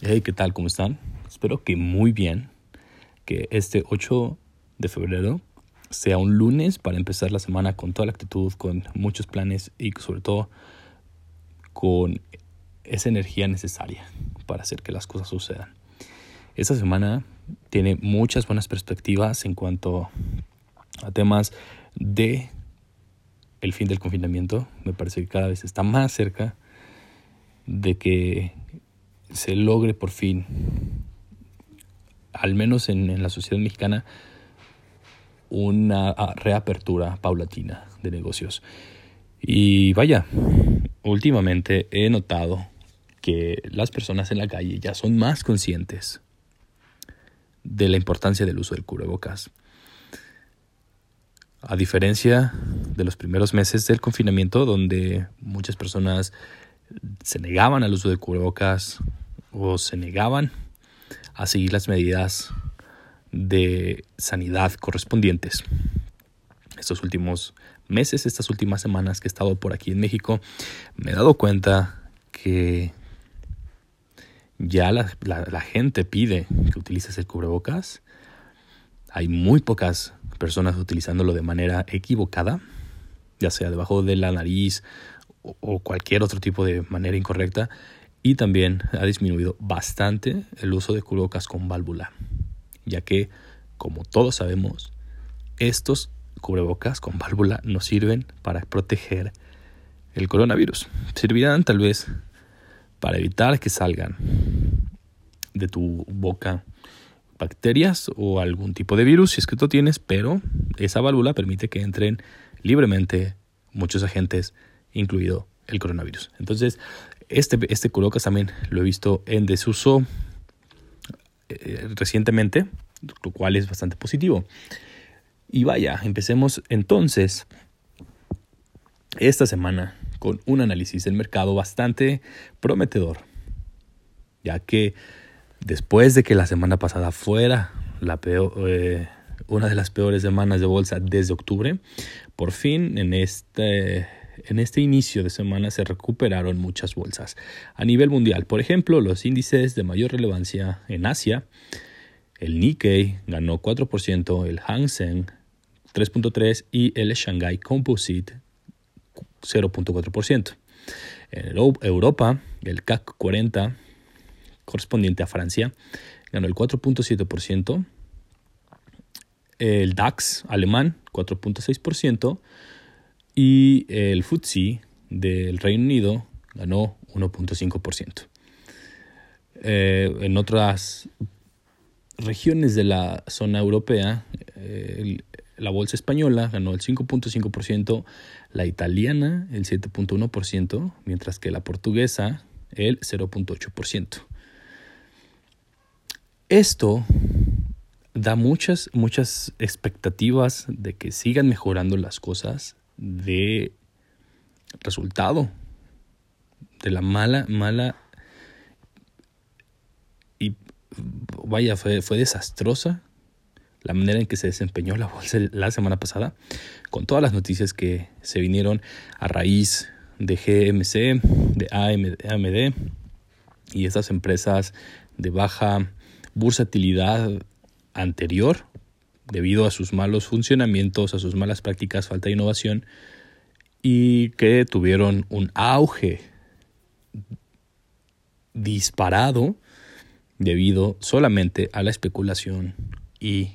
Hey, ¿qué tal? ¿Cómo están? Espero que muy bien. Que este 8 de febrero sea un lunes para empezar la semana con toda la actitud, con muchos planes y sobre todo con esa energía necesaria para hacer que las cosas sucedan. Esta semana tiene muchas buenas perspectivas en cuanto a temas de el fin del confinamiento. Me parece que cada vez está más cerca de que se logre por fin, al menos en, la sociedad mexicana, una reapertura paulatina de negocios. Y vaya, últimamente he notado que las personas en la calle ya son más conscientes de la importancia del uso del cubrebocas. A diferencia de los primeros meses del confinamiento, donde muchas personas se negaban al uso de cubrebocas o se negaban a seguir las medidas de sanidad correspondientes. Estos últimos meses, estas últimas semanas que he estado por aquí en México, me he dado cuenta que ya la, la gente pide que utilices el cubrebocas. Hay muy pocas personas utilizándolo de manera equivocada, ya sea debajo de la nariz o cualquier otro tipo de manera incorrecta y también ha disminuido bastante el uso de cubrebocas con válvula, ya que, como todos sabemos, estos cubrebocas con válvula nos sirven para proteger el coronavirus. Servirán tal vez para evitar que salgan de tu boca bacterias o algún tipo de virus si es que tú tienes, pero esa válvula permite que entren libremente muchos agentes incluido el coronavirus. Entonces, este, este también lo he visto en desuso eh, recientemente, lo cual es bastante positivo. Y vaya, empecemos entonces esta semana con un análisis del mercado bastante prometedor, ya que después de que la semana pasada fuera la peor, eh, una de las peores semanas de bolsa desde octubre, por fin en este en este inicio de semana se recuperaron muchas bolsas. A nivel mundial, por ejemplo, los índices de mayor relevancia en Asia, el Nikkei ganó 4%, el Hang Seng 3.3% y el Shanghai Composite 0.4%. En Europa, el CAC 40 correspondiente a Francia ganó el 4.7%, el DAX alemán 4.6%, y el FTSE del Reino Unido ganó 1.5%. Eh, en otras regiones de la zona europea, eh, la bolsa española ganó el 5.5%, la italiana el 7.1%, mientras que la portuguesa el 0.8%. Esto da muchas, muchas expectativas de que sigan mejorando las cosas de resultado de la mala, mala y vaya, fue, fue desastrosa la manera en que se desempeñó la bolsa la semana pasada, con todas las noticias que se vinieron a raíz de GMC, de AMD y estas empresas de baja bursatilidad anterior debido a sus malos funcionamientos, a sus malas prácticas, falta de innovación, y que tuvieron un auge disparado debido solamente a la especulación y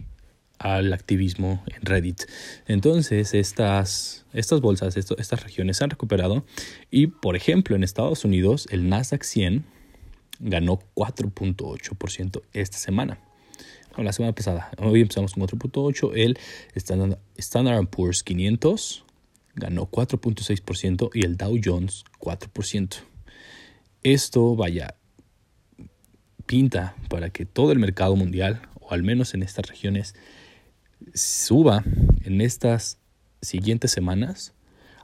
al activismo en Reddit. Entonces, estas, estas bolsas, estas regiones se han recuperado y, por ejemplo, en Estados Unidos, el Nasdaq 100 ganó 4.8% esta semana la semana pasada. Hoy empezamos con 4.8. El Standard, Standard Poor's 500 ganó 4.6% y el Dow Jones 4%. Esto, vaya, pinta para que todo el mercado mundial, o al menos en estas regiones, suba en estas siguientes semanas.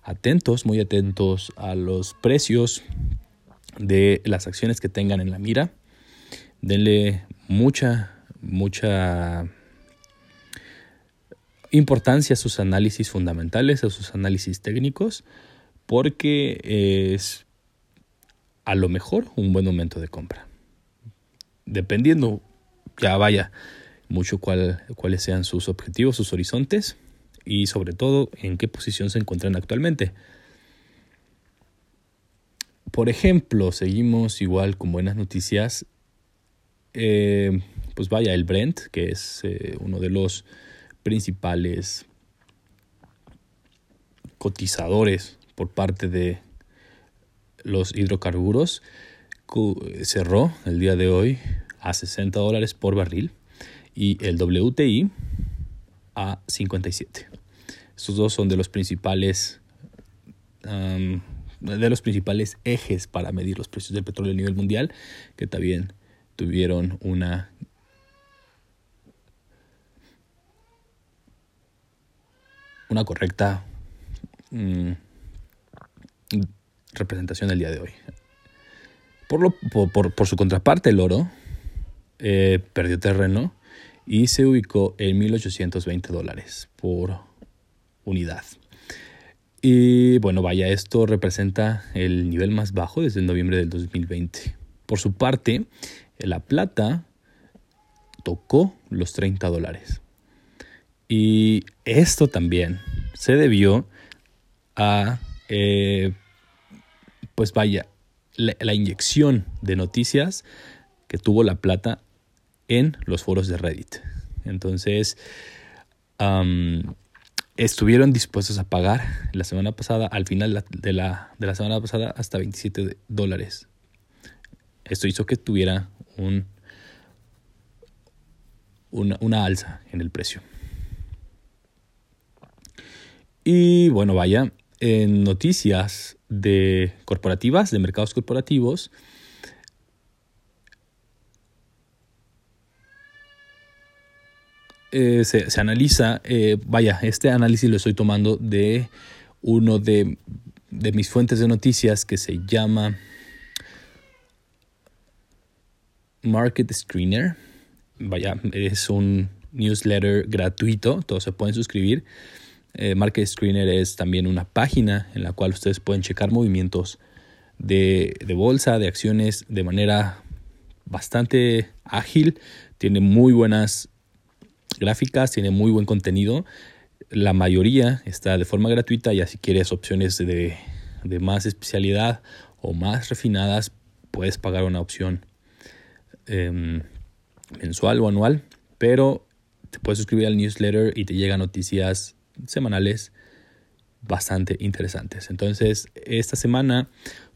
Atentos, muy atentos a los precios de las acciones que tengan en la mira. Denle mucha mucha importancia a sus análisis fundamentales, a sus análisis técnicos, porque es a lo mejor un buen momento de compra. dependiendo, ya vaya, mucho cuál, cuáles sean sus objetivos, sus horizontes y sobre todo en qué posición se encuentran actualmente. Por ejemplo, seguimos igual con buenas noticias. Eh, pues vaya, el Brent, que es eh, uno de los principales cotizadores por parte de los hidrocarburos, cerró el día de hoy a 60 dólares por barril y el WTI a 57. Estos dos son de los principales de los principales ejes para medir los precios del petróleo a nivel mundial, que también tuvieron una una correcta mm, representación del día de hoy. Por, lo, por, por, su contraparte, el oro eh, perdió terreno y se ubicó en 1.820 dólares por unidad. Y bueno, vaya, esto representa el nivel más bajo desde noviembre del 2020. Por su parte, la plata tocó los 30 dólares. Y esto también se debió a, eh, pues vaya, la, inyección de noticias que tuvo la plata en los foros de Reddit. Entonces, estuvieron dispuestos a pagar la semana pasada, al final de la, de la semana pasada, hasta 27 dólares. Esto hizo que tuviera un, una alza en el precio. Y bueno, vaya, en noticias de corporativas, de mercados corporativos, eh, se, analiza, eh, vaya, este análisis lo estoy tomando de uno de, de mis fuentes de noticias que se llama Market Screener. Vaya, es un newsletter gratuito, todos se pueden suscribir. Eh, Market Screener es también una página en la cual ustedes pueden checar movimientos de, bolsa, de acciones de manera bastante ágil. Tiene muy buenas gráficas, tiene muy buen contenido. La mayoría está de forma gratuita, y si quieres opciones de, más especialidad o más refinadas, puedes pagar una opción em, mensual o anual, pero te puedes suscribir al newsletter y te llegan noticias semanales bastante interesantes. Entonces, esta semana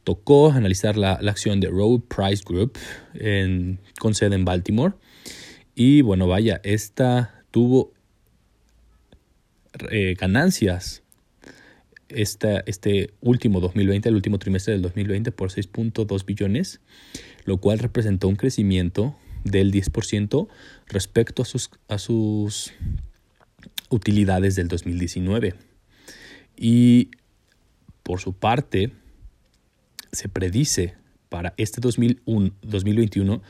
tocó analizar la, acción de Road Price Group con sede en Baltimore. Y bueno, vaya, esta tuvo eh, ganancias esta, este último 2020, el último trimestre del 2020 por 6.2 billones, lo cual representó un crecimiento del 10% respecto a sus, a sus utilidades del 2019. Y por su parte, se predice para este 2021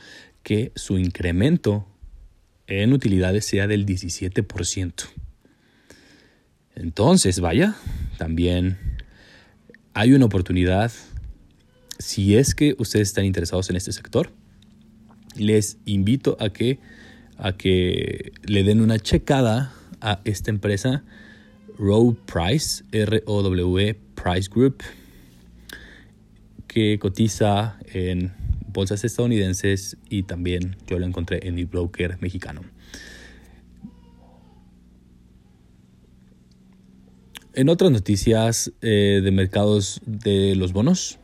que su incremento en utilidades sea del 17%. Entonces, vaya, también hay una oportunidad. Si es que ustedes están interesados en este sector, les invito a que, a que le den una checada a esta empresa Row Price, R-O-W Price Group, que cotiza en bolsas estadounidenses y también yo lo encontré en mi broker mexicano. En otras noticias eh, de mercados de los bonos,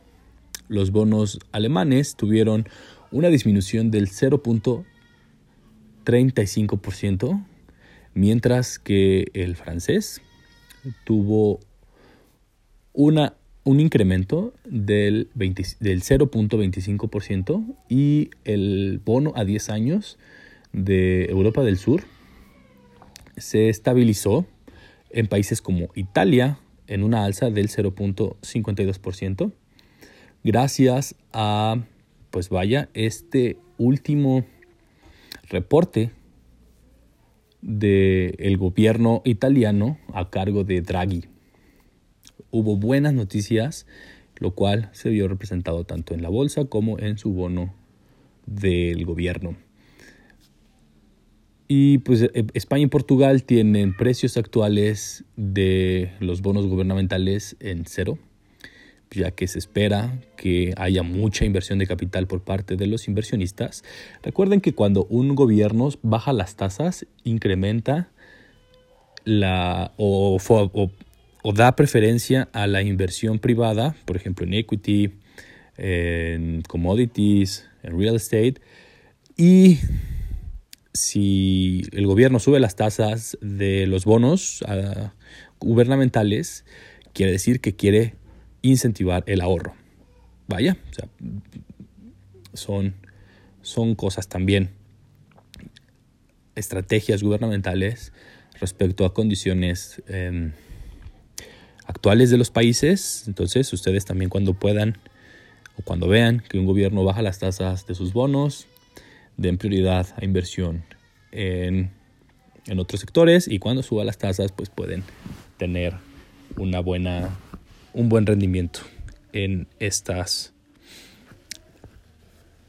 los bonos alemanes tuvieron una disminución del 0.35% mientras que el francés tuvo una, un incremento del, del 0.25% y el bono a 10 años de Europa del Sur se estabilizó en países como Italia en una alza del 0.52% gracias a pues vaya este último reporte del gobierno italiano a cargo de Draghi. Hubo buenas noticias, lo cual se vio representado tanto en la bolsa como en su bono del gobierno. Y pues e, España y Portugal tienen precios actuales de los bonos gubernamentales en cero, ya que se espera que haya mucha inversión de capital por parte de los inversionistas. Recuerden que cuando un gobierno baja las tasas, incrementa la o, o da preferencia a la inversión privada, por ejemplo en equity, en commodities, en real estate, y si el gobierno sube las tasas de los bonos ah, gubernamentales, quiere decir que quiere incentivar el ahorro. Vaya, son, son cosas también, estrategias gubernamentales respecto a condiciones em, actuales de los países. Entonces, ustedes también cuando puedan o cuando vean que un gobierno baja las tasas de sus bonos, den prioridad a inversión en, otros sectores y cuando suba las tasas pues pueden tener una buena, un buen rendimiento en estas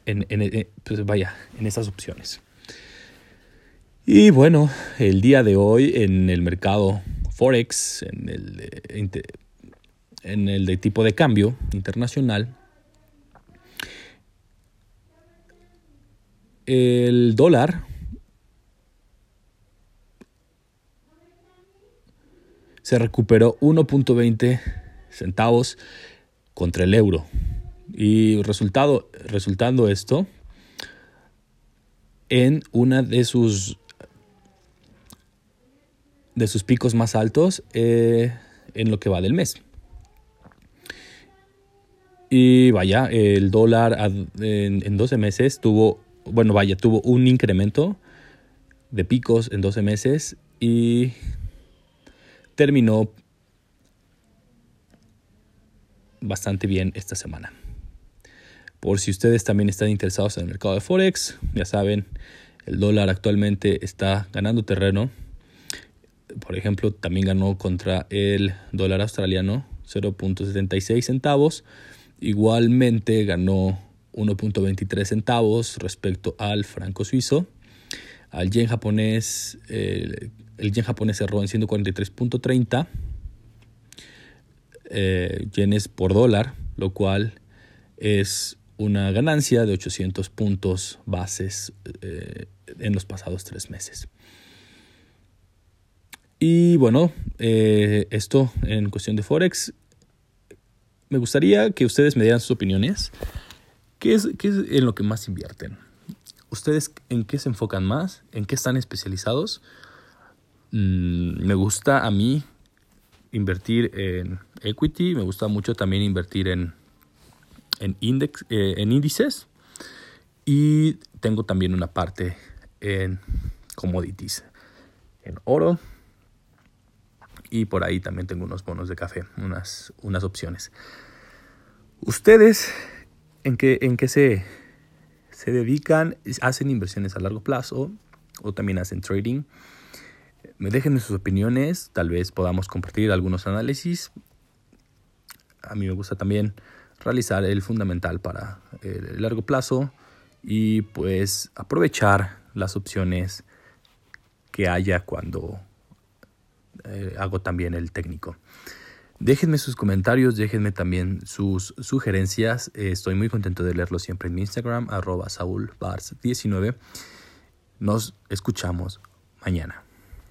en, pues vaya, en estas opciones. Y bueno, el día de hoy en el mercado Forex, en el, en el de tipo de cambio internacional, el dólar se recuperó 1.20 centavos contra el euro. Y resultado, resultando esto en una de sus de sus picos más altos eh, en lo que va del mes. Y vaya, el dólar en, en 12 meses tuvo bueno, vaya, tuvo un incremento de picos en 12 meses y terminó bastante bien esta semana. Por si ustedes también están interesados en el mercado de Forex, ya saben, el dólar actualmente está ganando terreno. Por ejemplo, también ganó contra el dólar australiano 0.76 centavos. Igualmente ganó 1.23 centavos respecto al franco suizo. Al yen japonés, el yen japonés cerró en 143.30 eh, yenes por dólar, lo cual es una ganancia de 800 puntos bases eh, en los pasados tres meses. Y bueno, eh, esto en cuestión de Forex. Me gustaría que ustedes me dieran sus opiniones ¿Qué es, en lo que más invierten? ¿Ustedes en qué se enfocan más? ¿En qué están especializados? Mm, me gusta a mí invertir en equity, me gusta mucho también invertir en, en, eh, en índices y tengo también una parte en commodities, en oro y por ahí también tengo unos bonos de café, unas, unas opciones. Ustedes en qué, en qué se, se dedican, hacen inversiones a largo plazo o también hacen trading. Me dejen sus opiniones, tal vez podamos compartir algunos análisis. A mí me gusta también realizar el fundamental para el largo plazo y pues aprovechar las opciones que haya cuando eh, hago también el técnico. Déjenme sus comentarios, déjenme también sus sugerencias. Eh, estoy muy contento de leerlos siempre en mi Instagram, arroba saulbars19. Nos escuchamos mañana.